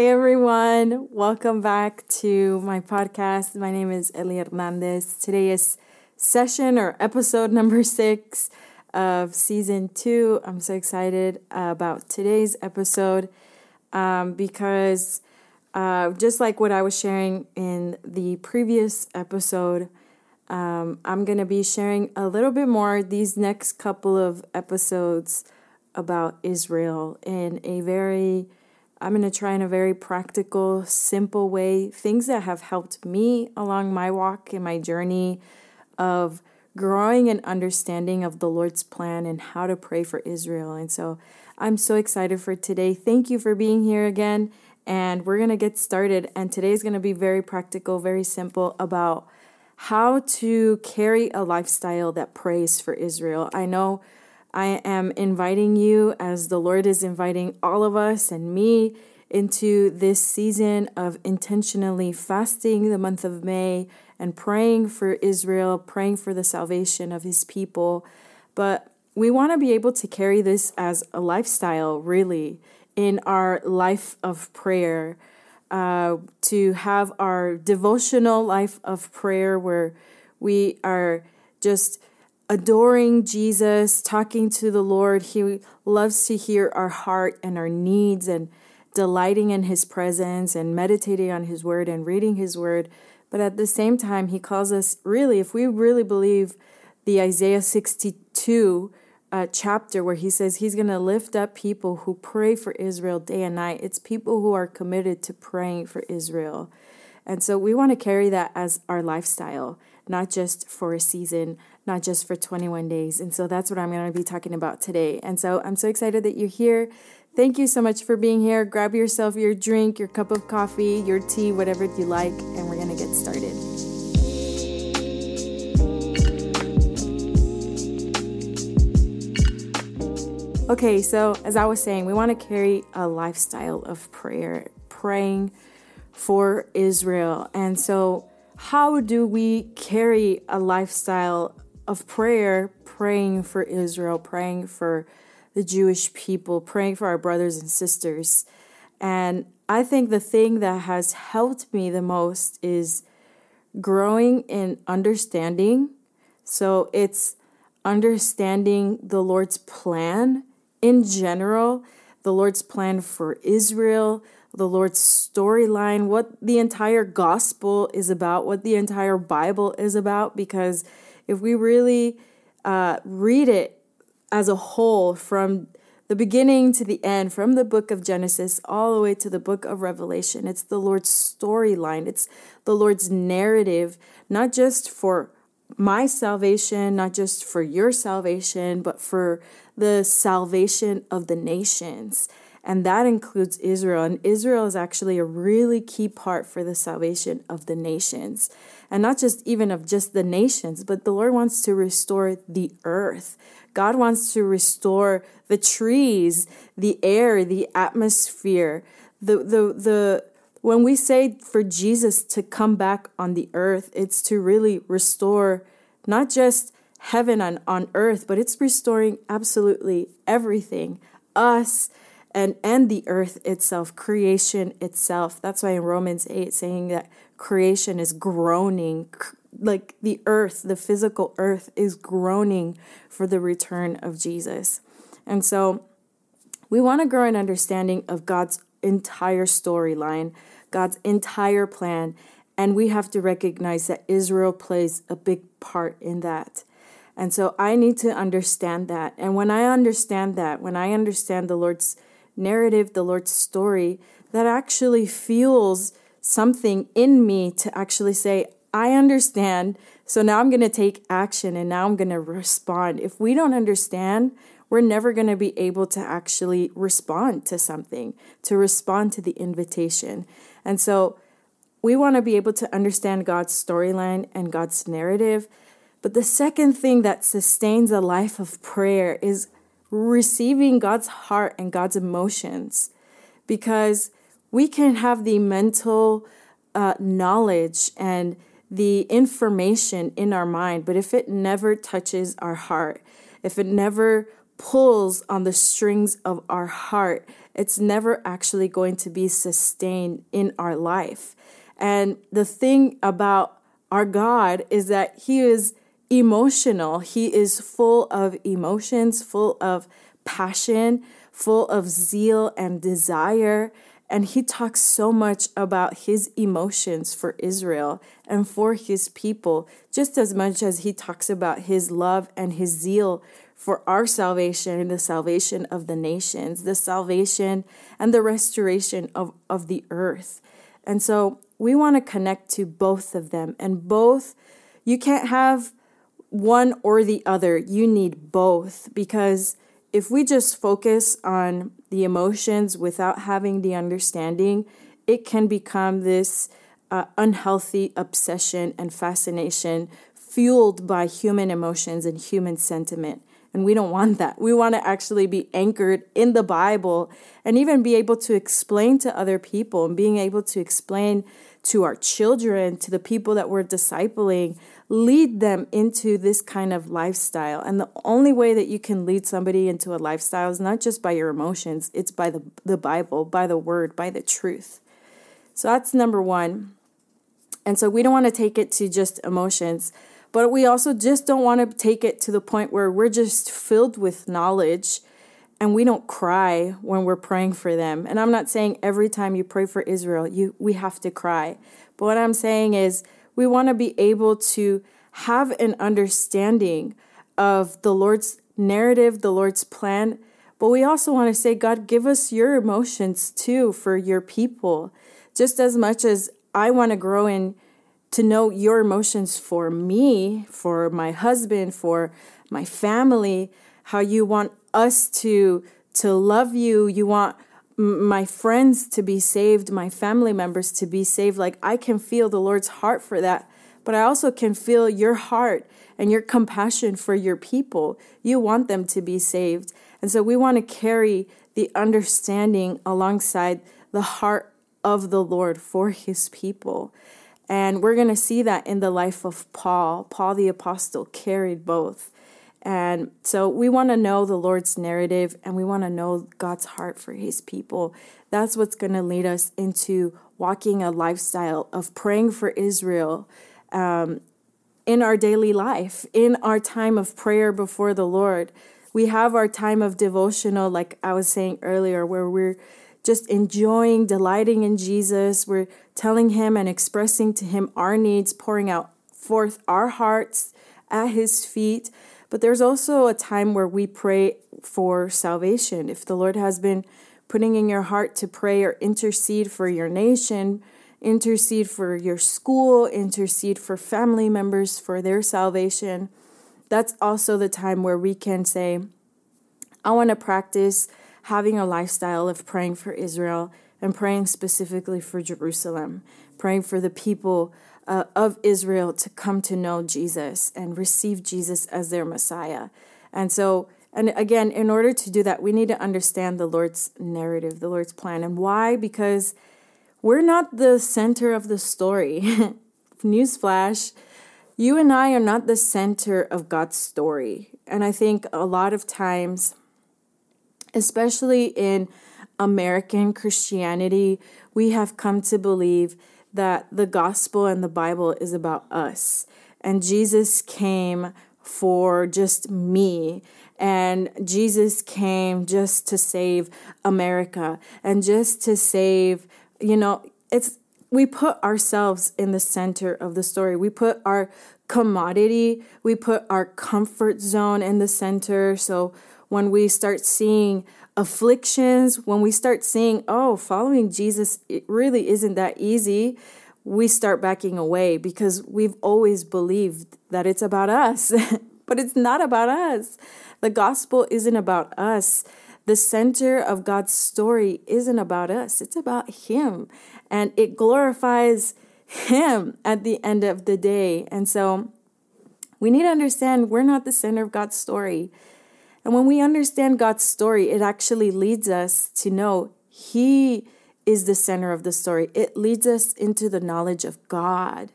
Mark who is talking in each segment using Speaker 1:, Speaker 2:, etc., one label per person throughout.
Speaker 1: Hey everyone, welcome back to my podcast. My name is Ellie Hernandez. Today is session or episode number six of season two. I'm so excited about today's episode um, because uh, just like what I was sharing in the previous episode, um, I'm going to be sharing a little bit more these next couple of episodes about Israel in a very, I'm going to try in a very practical, simple way, things that have helped me along my walk and my journey of growing an understanding of the Lord's plan and how to pray for Israel. And so I'm so excited for today. Thank you for being here again. And we're going to get started. And today is going to be very practical, very simple about how to carry a lifestyle that prays for Israel. I know I am inviting you, as the Lord is inviting all of us and me, into this season of intentionally fasting the month of May and praying for Israel, praying for the salvation of his people. But we want to be able to carry this as a lifestyle, really, in our life of prayer. Uh, to have our devotional life of prayer where we are just adoring Jesus, talking to the Lord. He loves to hear our heart and our needs and delighting in His presence and meditating on His word and reading His word. But at the same time, He calls us really, if we really believe the Isaiah 62 uh, chapter where he says he's going to lift up people who pray for Israel day and night. It's people who are committed to praying for Israel. And so we want to carry that as our lifestyle, not just for a season, not just for 21 days. And so that's what I'm going to be talking about today. And so I'm so excited that you're here. Thank you so much for being here. Grab yourself your drink, your cup of coffee, your tea, whatever you like, and we're going to get started. Okay, so as I was saying, we want to carry a lifestyle of prayer, praying for Israel. And so, how do we carry a lifestyle of prayer, praying for Israel, praying for the Jewish people, praying for our brothers and sisters? And I think the thing that has helped me the most is growing in understanding. So, it's understanding the Lord's plan in general, the Lord's plan for Israel, the Lord's storyline, what the entire gospel is about, what the entire Bible is about. Because if we really uh, read it as a whole from the beginning to the end, from the book of Genesis all the way to the book of Revelation, it's the Lord's storyline, it's the Lord's narrative, not just for my salvation, not just for your salvation, but for the salvation of the nations. And that includes Israel. And Israel is actually a really key part for the salvation of the nations. And not just even of just the nations, but the Lord wants to restore the earth. God wants to restore the trees, the air, the atmosphere. The, the, the, when we say for Jesus to come back on the earth, it's to really restore not just heaven on, on earth, but it's restoring absolutely everything, us and and the earth itself, creation itself. That's why in Romans 8 saying that creation is groaning like the earth, the physical earth is groaning for the return of Jesus. And so we want to grow an understanding of God's entire storyline, God's entire plan, and we have to recognize that Israel plays a big part in that. And so I need to understand that. And when I understand that, when I understand the Lord's narrative, the Lord's story, that actually fuels something in me to actually say, I understand. So now I'm going to take action and now I'm going to respond. If we don't understand, we're never going to be able to actually respond to something, to respond to the invitation. And so we want to be able to understand God's storyline and God's narrative but the second thing that sustains a life of prayer is receiving God's heart and God's emotions because we can have the mental uh, knowledge and the information in our mind, but if it never touches our heart, if it never pulls on the strings of our heart, it's never actually going to be sustained in our life. And the thing about our God is that He is emotional, He is full of emotions, full of passion, full of zeal and desire. And he talks so much about his emotions for Israel and for his people, just as much as he talks about his love and his zeal for our salvation and the salvation of the nations, the salvation and the restoration of, of the earth. And so we want to connect to both of them. And both, you can't have one or the other. You need both because if we just focus on the emotions without having the understanding, it can become this uh, unhealthy obsession and fascination fueled by human emotions and human sentiment. And we don't want that. We want to actually be anchored in the Bible and even be able to explain to other people and being able to explain to our children, to the people that we're discipling, lead them into this kind of lifestyle. And the only way that you can lead somebody into a lifestyle is not just by your emotions, it's by the, the Bible, by the word, by the truth. So that's number one. And so we don't want to take it to just emotions, but we also just don't want to take it to the point where we're just filled with knowledge and we don't cry when we're praying for them. And I'm not saying every time you pray for Israel, you we have to cry. But what I'm saying is we want to be able to have an understanding of the Lord's narrative, the Lord's plan. But we also want to say, God, give us your emotions too for your people. Just as much as I want to grow in to know your emotions for me, for my husband, for my family, how you want us to to love you, you want my friends to be saved, my family members to be saved. Like I can feel the Lord's heart for that, but I also can feel your heart and your compassion for your people. You want them to be saved. And so we want to carry the understanding alongside the heart of the Lord for his people. And we're going to see that in the life of Paul. Paul the apostle carried both. And so we want to know the Lord's narrative and we want to know God's heart for his people. That's what's going to lead us into walking a lifestyle of praying for Israel um, in our daily life, in our time of prayer before the Lord. We have our time of devotional, like I was saying earlier, where we're just enjoying, delighting in Jesus. We're telling Him and expressing to Him our needs, pouring out forth our hearts at His feet. But there's also a time where we pray for salvation. If the Lord has been putting in your heart to pray or intercede for your nation, intercede for your school, intercede for family members for their salvation, that's also the time where we can say, I want to practice having a lifestyle of praying for Israel and praying specifically for Jerusalem, praying for the people uh, of Israel to come to know Jesus and receive Jesus as their Messiah. And so, and again, in order to do that, we need to understand the Lord's narrative, the Lord's plan. And why? Because we're not the center of the story. Newsflash, you and I are not the center of God's story. And I think a lot of times, especially in American Christianity, we have come to believe that the gospel and the Bible is about us. And Jesus came for just me. And Jesus came just to save America and just to save, you know, it's we put ourselves in the center of the story. We put our commodity, we put our comfort zone in the center. So when we start seeing afflictions, when we start seeing, oh, following Jesus, it really isn't that easy, we start backing away because we've always believed that it's about us. but it's not about us. The gospel isn't about us. The center of God's story isn't about us, it's about Him. And it glorifies Him at the end of the day. And so we need to understand we're not the center of God's story. And when we understand God's story, it actually leads us to know He is the center of the story. It leads us into the knowledge of God.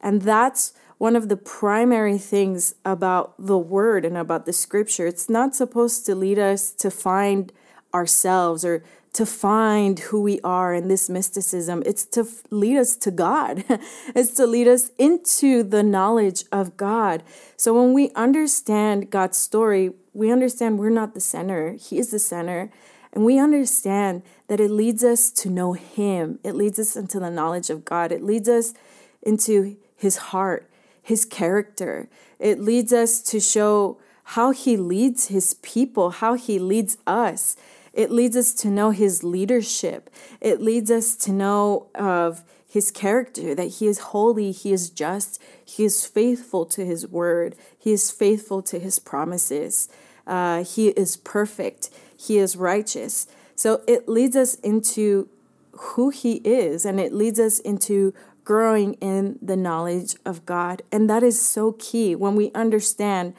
Speaker 1: And that's one of the primary things about the word and about the scripture. It's not supposed to lead us to find ourselves or to find who we are in this mysticism. It's to lead us to God. it's to lead us into the knowledge of God. So when we understand God's story, we understand we're not the center, He is the center. And we understand that it leads us to know Him. It leads us into the knowledge of God. It leads us into His heart, His character. It leads us to show how He leads His people, how He leads us. It leads us to know His leadership. It leads us to know of His character, that He is holy, He is just, He is faithful to His word, He is faithful to His promises. Uh, he is perfect. He is righteous. So it leads us into who He is, and it leads us into growing in the knowledge of God. And that is so key when we understand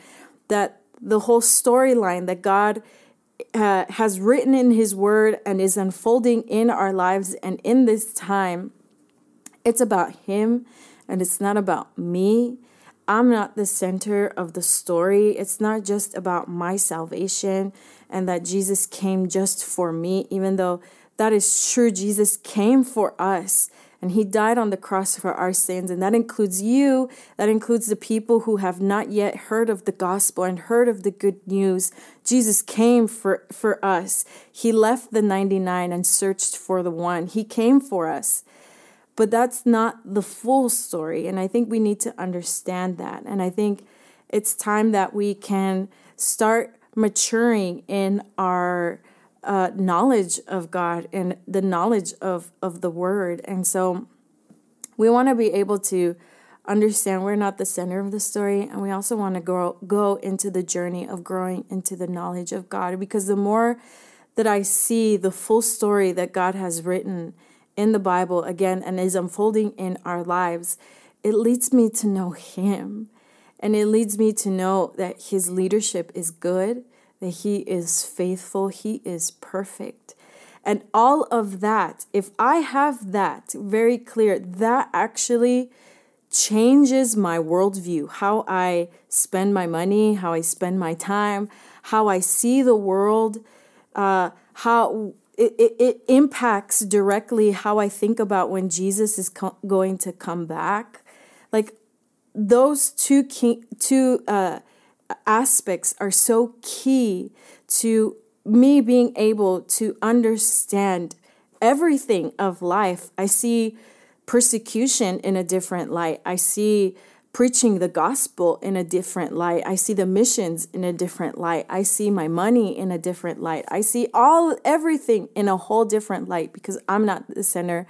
Speaker 1: that the whole storyline that God uh, has written in His Word and is unfolding in our lives and in this time, it's about Him and it's not about me. I'm not the center of the story. It's not just about my salvation and that Jesus came just for me, even though that is true. Jesus came for us and he died on the cross for our sins. And that includes you, that includes the people who have not yet heard of the gospel and heard of the good news. Jesus came for, for us. He left the 99 and searched for the one. He came for us. But that's not the full story. And I think we need to understand that. And I think it's time that we can start maturing in our uh, knowledge of God and the knowledge of, of the Word. And so we want to be able to understand we're not the center of the story. And we also want to go, go into the journey of growing into the knowledge of God because the more that I see the full story that God has written in the Bible again and is unfolding in our lives, it leads me to know Him. And it leads me to know that His leadership is good, that He is faithful, He is perfect. And all of that, if I have that very clear, that actually changes my worldview, how I spend my money, how I spend my time, how I see the world, uh, how it, it, it impacts directly how I think about when Jesus is co- going to come back. Like those two key, two uh, aspects are so key to me being able to understand everything of life. I see persecution in a different light. I see preaching the gospel in a different light. I see the missions in a different light. I see my money in a different light. I see all everything in a whole different light because I'm not the center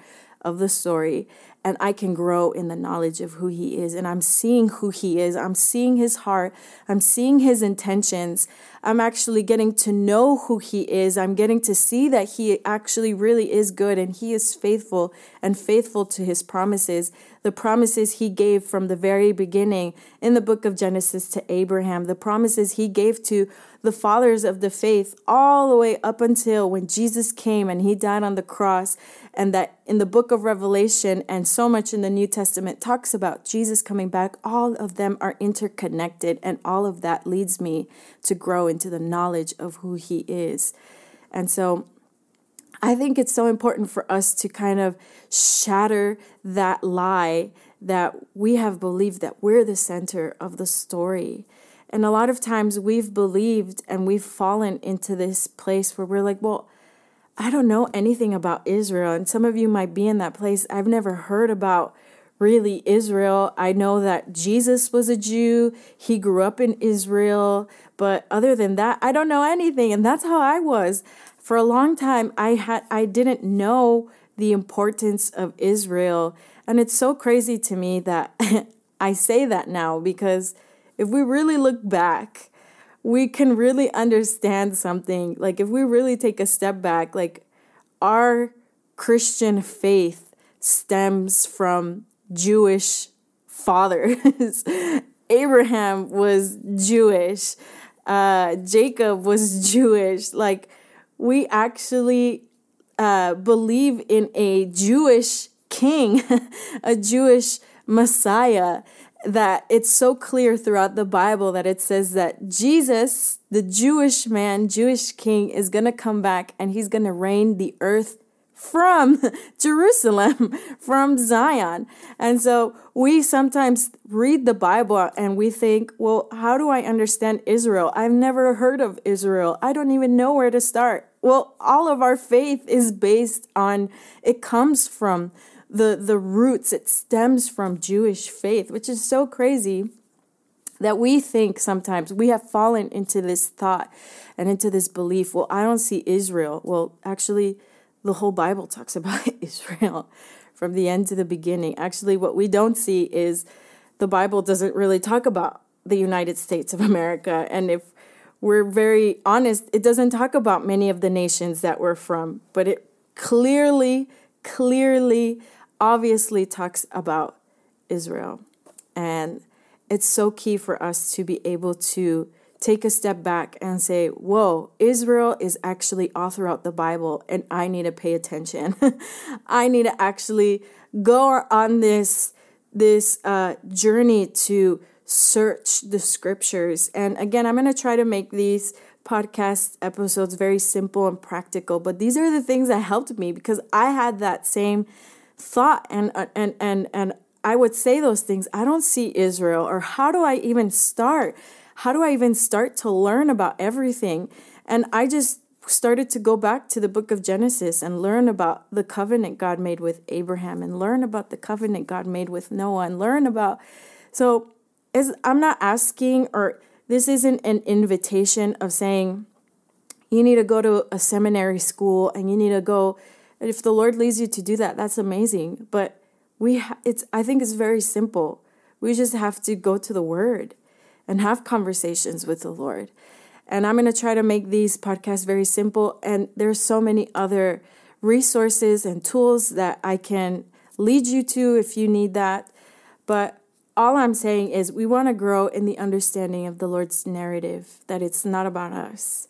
Speaker 1: of the story and I can grow in the knowledge of who He is. And I'm seeing who He is. I'm seeing His heart. I'm seeing His intentions. I'm actually getting to know who He is. I'm getting to see that He actually really is good and He is faithful and faithful to His promises. The promises He gave from the very beginning in the book of Genesis to Abraham, the promises He gave to the fathers of the faith all the way up until when Jesus came and He died on the cross and that in the book of Revelation and so much in the New Testament talks about Jesus coming back, all of them are interconnected, and all of that leads me to grow into the knowledge of who He is. And so I think it's so important for us to kind of shatter that lie that we have believed that we're the center of the story. And a lot of times we've believed and we've fallen into this place where we're like, well, I don't know anything about Israel. And some of you might be in that place. I've never heard about really Israel. I know that Jesus was a Jew, he grew up in Israel. But other than that, I don't know anything. And that's how I was. For a long time, I had I didn't know the importance of Israel. And it's so crazy to me that I say that now because if we really look back, we can really understand something. Like, if we really take a step back, like, our Christian faith stems from Jewish fathers. Abraham was Jewish, uh, Jacob was Jewish. Like, we actually uh, believe in a Jewish king, a Jewish Messiah that it's so clear throughout the Bible that it says that Jesus, the Jewish man, Jewish king, is going to come back and he's going to reign the earth from Jerusalem, from Zion. And so we sometimes read the Bible and we think, well, how do I understand Israel? I've never heard of Israel. I don't even know where to start. Well, all of our faith is based on, it comes from the, the roots, it stems from Jewish faith, which is so crazy that we think sometimes we have fallen into this thought and into this belief. Well i don't see israel. Well actually the whole bible talks about israel from the end to the beginning. Actually what we don't see is the bible doesn't really talk about the united states of america. And if we're very honest it doesn't talk about many of the nations that we're from but it clearly clearly obviously talks about Israel. And it's so key for us to be able to take a step back and say, Whoa, Israel is actually all throughout the Bible, and I need to pay attention. I need to actually go on this, this uh, journey to search the scriptures. And again, I'm going to try to make these podcast episodes very simple and practical, but these are the things that helped me because I had that same thought and uh, and and and I would say those things. I don't see Israel or how do I even start? How do I even start to learn about everything? And I just started to go back to the book of Genesis and learn about the covenant God made with Abraham and learn about the covenant God made with Noah and learn about so is I'm not asking or this isn't an invitation of saying you need to go to a seminary school and you need to go if the Lord leads you to do that, that's amazing. But we ha- it's I think it's very simple. We just have to go to the word and have conversations with the Lord. And I'm going to try to make these podcasts very simple and there's so many other resources and tools that I can lead you to if you need that. But all I'm saying is we want to grow in the understanding of the Lord's narrative that it's not about us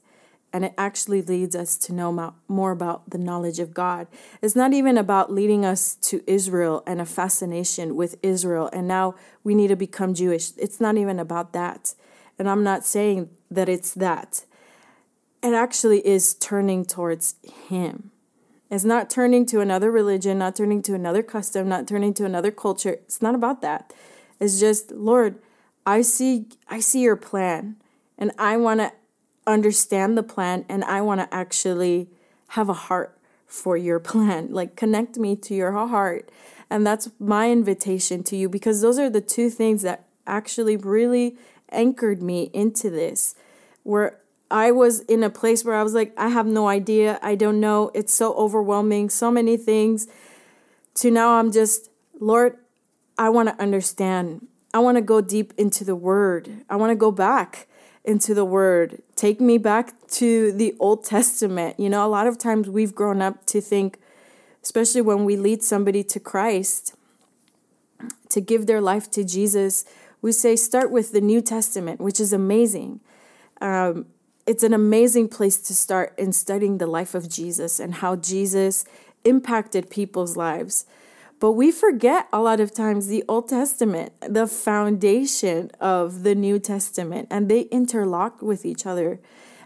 Speaker 1: and it actually leads us to know more about the knowledge of God. It's not even about leading us to Israel and a fascination with Israel, and now we need to become Jewish. It's not even about that. And I'm not saying that it's that. It actually is turning towards Him. It's not turning to another religion, not turning to another custom, not turning to another culture. It's not about that. It's just, Lord, I see I see your plan and I want to understand the plan and I want to actually have a heart for your plan. Like connect me to your heart. And that's my invitation to you because those are the two things that actually really anchored me into this. Where I was in a place where I was like, I have no idea. I don't know. It's so overwhelming, so many things. To now, I'm just, Lord, I want to understand. I want to go deep into the word. I want to go back into the word. Take me back to the Old Testament. You know, a lot of times we've grown up to think, especially when we lead somebody to Christ, to give their life to Jesus, we say start with the New Testament, which is amazing. Um, it's an amazing place to start in studying the life of Jesus and how Jesus impacted people's lives. But we forget a lot of times the Old Testament, the foundation of the New Testament, and they interlock with each other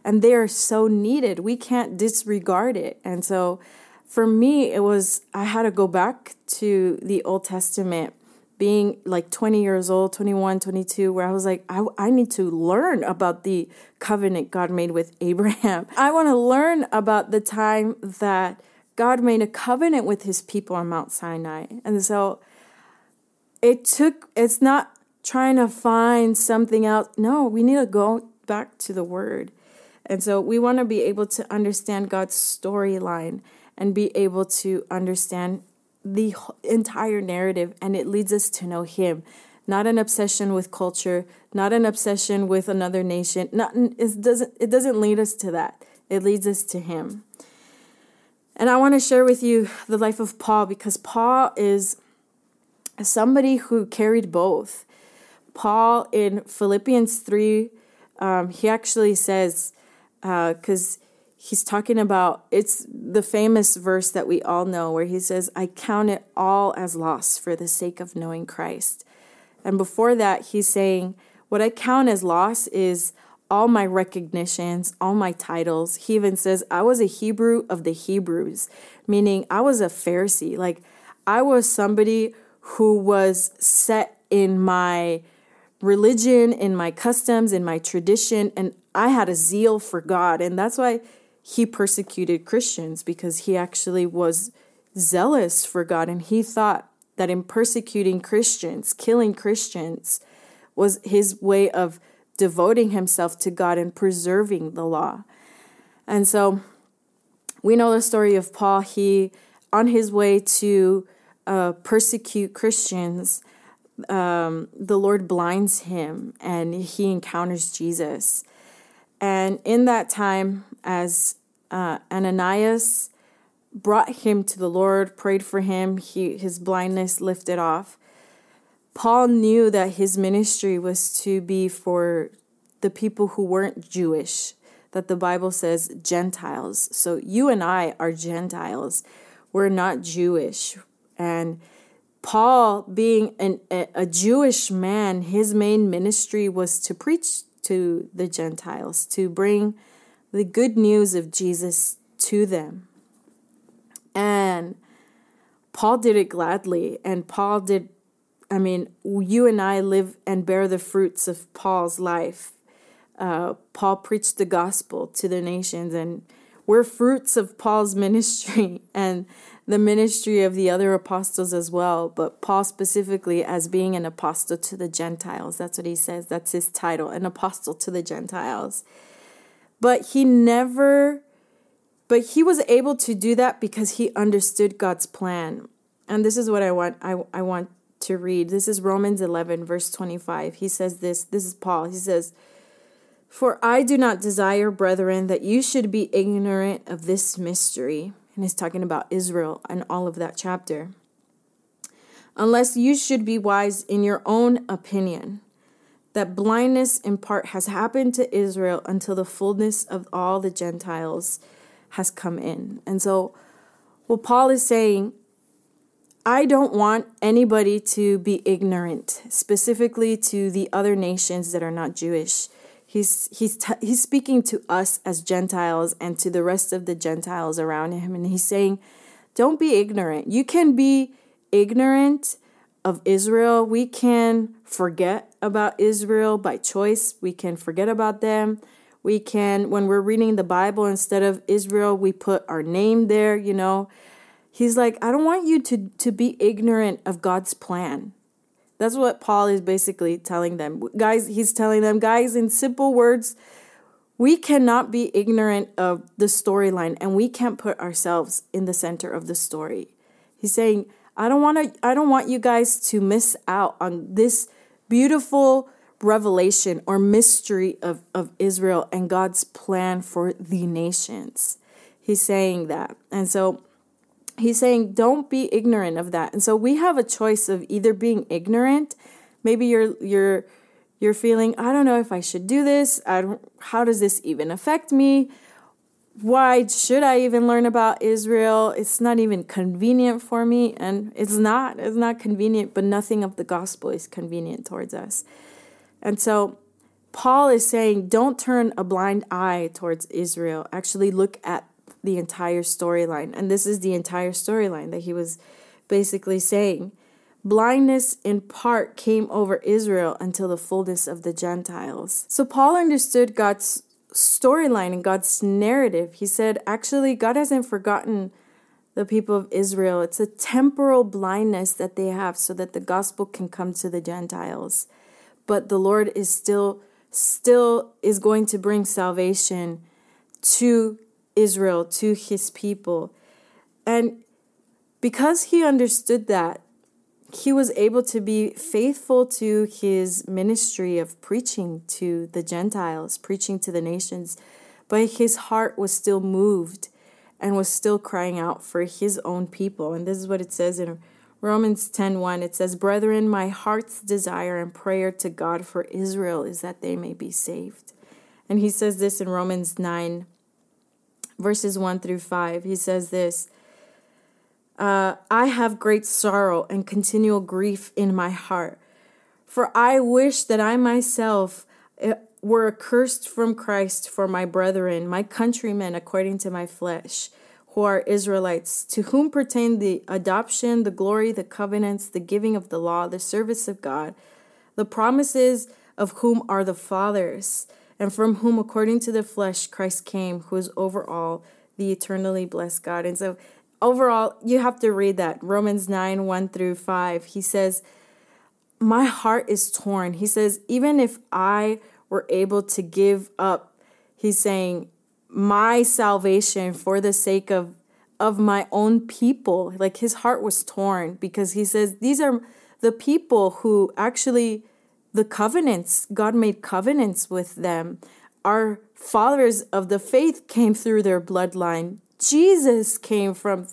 Speaker 1: and they are so needed. We can't disregard it. And so for me, it was, I had to go back to the Old Testament being like 20 years old, 21, 22, where I was like, I, I need to learn about the covenant God made with Abraham. I want to learn about the time that God made a covenant with his people on Mount Sinai. And so it took, it's not trying to find something else. No, we need to go back to the word. And so we want to be able to understand God's storyline and be able to understand the entire narrative. And it leads us to know Him. Not an obsession with culture, not an obsession with another nation. Not, it, doesn't, it doesn't lead us to that. It leads us to Him. And I want to share with you the life of Paul because Paul is somebody who carried both. Paul in Philippians 3, um, he actually says, because uh, he's talking about it's the famous verse that we all know where he says, I count it all as loss for the sake of knowing Christ. And before that, he's saying, What I count as loss is all my recognitions, all my titles. He even says, I was a Hebrew of the Hebrews, meaning I was a Pharisee. Like, I was somebody who was set in my religion, in my customs, in my tradition, and I had a zeal for God. And that's why he persecuted Christians because he actually was zealous for God and he thought that in persecuting Christians, killing Christians, was his way of devoting himself to God and preserving the law. And so we know the story of Paul. He, on his way to uh, persecute Christians, um, the Lord blinds him and he encounters Jesus. And in that time, as uh, Ananias brought him to the Lord, prayed for him, he, his blindness lifted off. Paul knew that his ministry was to be for the people who weren't Jewish, that the Bible says Gentiles. So you and I are Gentiles. We're not Jewish. And Paul, being an, a, a Jewish man, his main ministry was to preach to the Gentiles, to bring the good news of Jesus to them. And Paul did it gladly. And Paul did, I mean, you and I live and bear the fruits of Paul's life. Uh, Paul preached the gospel to the nations, and we're fruits of Paul's ministry and the ministry of the other apostles as well. But Paul specifically, as being an apostle to the Gentiles, that's what he says. That's his title, an apostle to the Gentiles. But he never, but he was able to do that because he understood God's plan. And this is what I want, I, I want to read. This is Romans 11, verse 25. He says this, this is Paul. He says, For I do not desire, brethren, that you should be ignorant of this mystery. And he's talking about Israel and all of that chapter. Unless you should be wise in your own opinion that blindness in part has happened to Israel until the fullness of all the Gentiles has come in. And so, what Paul is saying, I don't want anybody to be ignorant, specifically to the other nations that are not Jewish. He's he's t- he's speaking to us as Gentiles and to the rest of the Gentiles around him, and he's saying, "Don't be ignorant. You can be ignorant of Israel. We can forget about Israel by choice. We can forget about them. We can, when we're reading the Bible, instead of Israel, we put our name there, you know. He's like, I don't want you to, to be ignorant of God's plan. That's what Paul is basically telling them. Guys, he's telling them, guys, in simple words, we cannot be ignorant of the storyline and we can't put ourselves in the center of the story. He's saying, I don't want to I don't want you guys to miss out on this beautiful revelation or mystery of, of Israel and God's plan for the nations. He's saying that. And so he's saying don't be ignorant of that. And so we have a choice of either being ignorant, maybe you're you're you're feeling, I don't know if I should do this. I don't how does this even affect me? why should I even learn about Israel? It's not even convenient for me. And it's not. It's not convenient, but nothing of the gospel is convenient towards us. And so Paul is saying, don't turn a blind eye towards Israel. Actually, look at the entire storyline. And this is the entire storyline that he was basically saying. Blindness in part came over Israel until the fullness of the Gentiles. So Paul understood God's storyline and God's narrative. He said, actually, God hasn't forgotten the people of Israel. It's a temporal blindness that they have so that the gospel can come to the Gentiles. But the Lord is still still is going to bring salvation to Israel, to his people. And because he understood that, he was able to be faithful to his ministry of preaching to the Gentiles, preaching to the nations, but his heart was still moved and was still crying out for his own people. And this is what it says in Romans 10:1. It says, "Brethren, my heart's desire and prayer to God for Israel is that they may be saved." And he says this in Romans 9 verses 1 through 5. He says this, uh, I have great sorrow and continual grief in my heart. For I wish that I myself eh, were accursed from Christ for my brethren, my countrymen according to my flesh, who are Israelites, to whom pertain the adoption, the glory, the covenants, the giving of the law, the service of God, the promises of whom are the fathers, and from whom, according to the flesh, Christ came, who is over all, the eternally blessed God. And so, overall, you have to read that Romans 9 1 through 5. He says, My heart is torn. He says, Even if I were able to give up, he's saying, my salvation for the sake of of my own people like his heart was torn because he says these are the people who actually the covenants god made covenants with them. Our fathers of the faith came through their bloodline. Jesus came from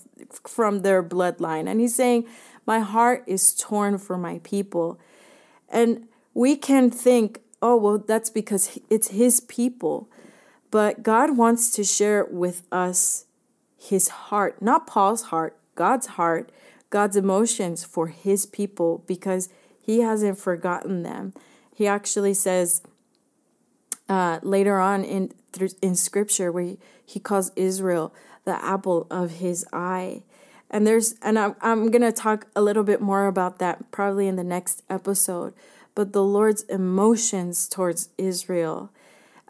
Speaker 1: from their bloodline. And he's saying my heart is torn for my people. And we can think oh well that's because it's his people. But God wants to share with us his heart, not Paul's heart, God's heart, God's emotions for his people because he hasn't forgotten them. He actually says uh, later on in in scripture where he, he calls Israel the apple of his eye. And there's and I'm I'm gonna talk a little bit more about that probably in the next episode. But the Lord's emotions towards Israel,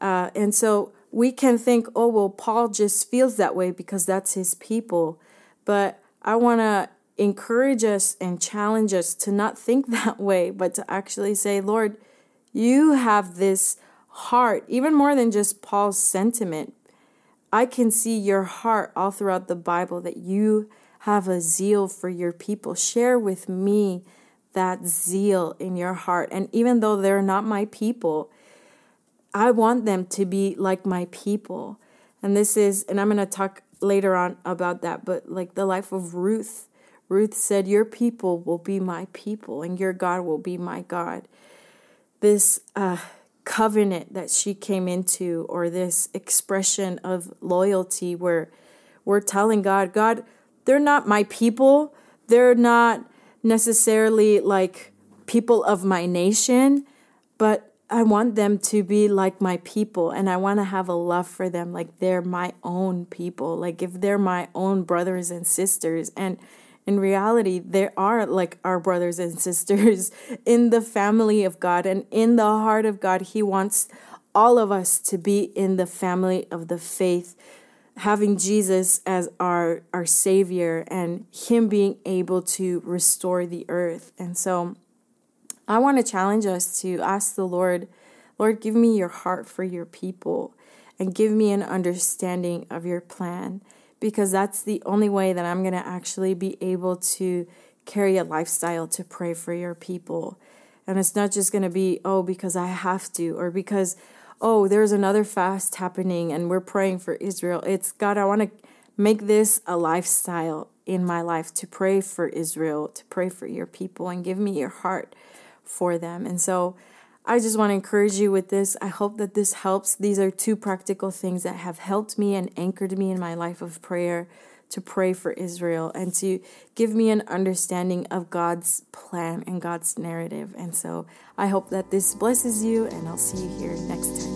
Speaker 1: uh, and so we can think, oh, well, Paul just feels that way because that's his people. But I want to encourage us and challenge us to not think that way, but to actually say, Lord, you have this heart, even more than just Paul's sentiment. I can see your heart all throughout the Bible that you have a zeal for your people. Share with me that zeal in your heart. And even though they're not my people, I want them to be like my people. And this is, and I'm going to talk later on about that, but like the life of Ruth. Ruth said, Your people will be my people, and your God will be my God. This uh, covenant that she came into, or this expression of loyalty, where we're telling God, God, they're not my people. They're not necessarily like people of my nation, but I want them to be like my people and I want to have a love for them like they're my own people. Like if they're my own brothers and sisters and in reality they are like our brothers and sisters in the family of God and in the heart of God he wants all of us to be in the family of the faith having Jesus as our our savior and him being able to restore the earth. And so I want to challenge us to ask the Lord, Lord, give me your heart for your people and give me an understanding of your plan because that's the only way that I'm going to actually be able to carry a lifestyle to pray for your people. And it's not just going to be, oh, because I have to, or because, oh, there's another fast happening and we're praying for Israel. It's God, I want to make this a lifestyle in my life to pray for Israel, to pray for your people, and give me your heart for them. And so I just want to encourage you with this. I hope that this helps. These are two practical things that have helped me and anchored me in my life of prayer to pray for Israel and to give me an understanding of God's plan and God's narrative. And so I hope that this blesses you, and I'll see you here next time.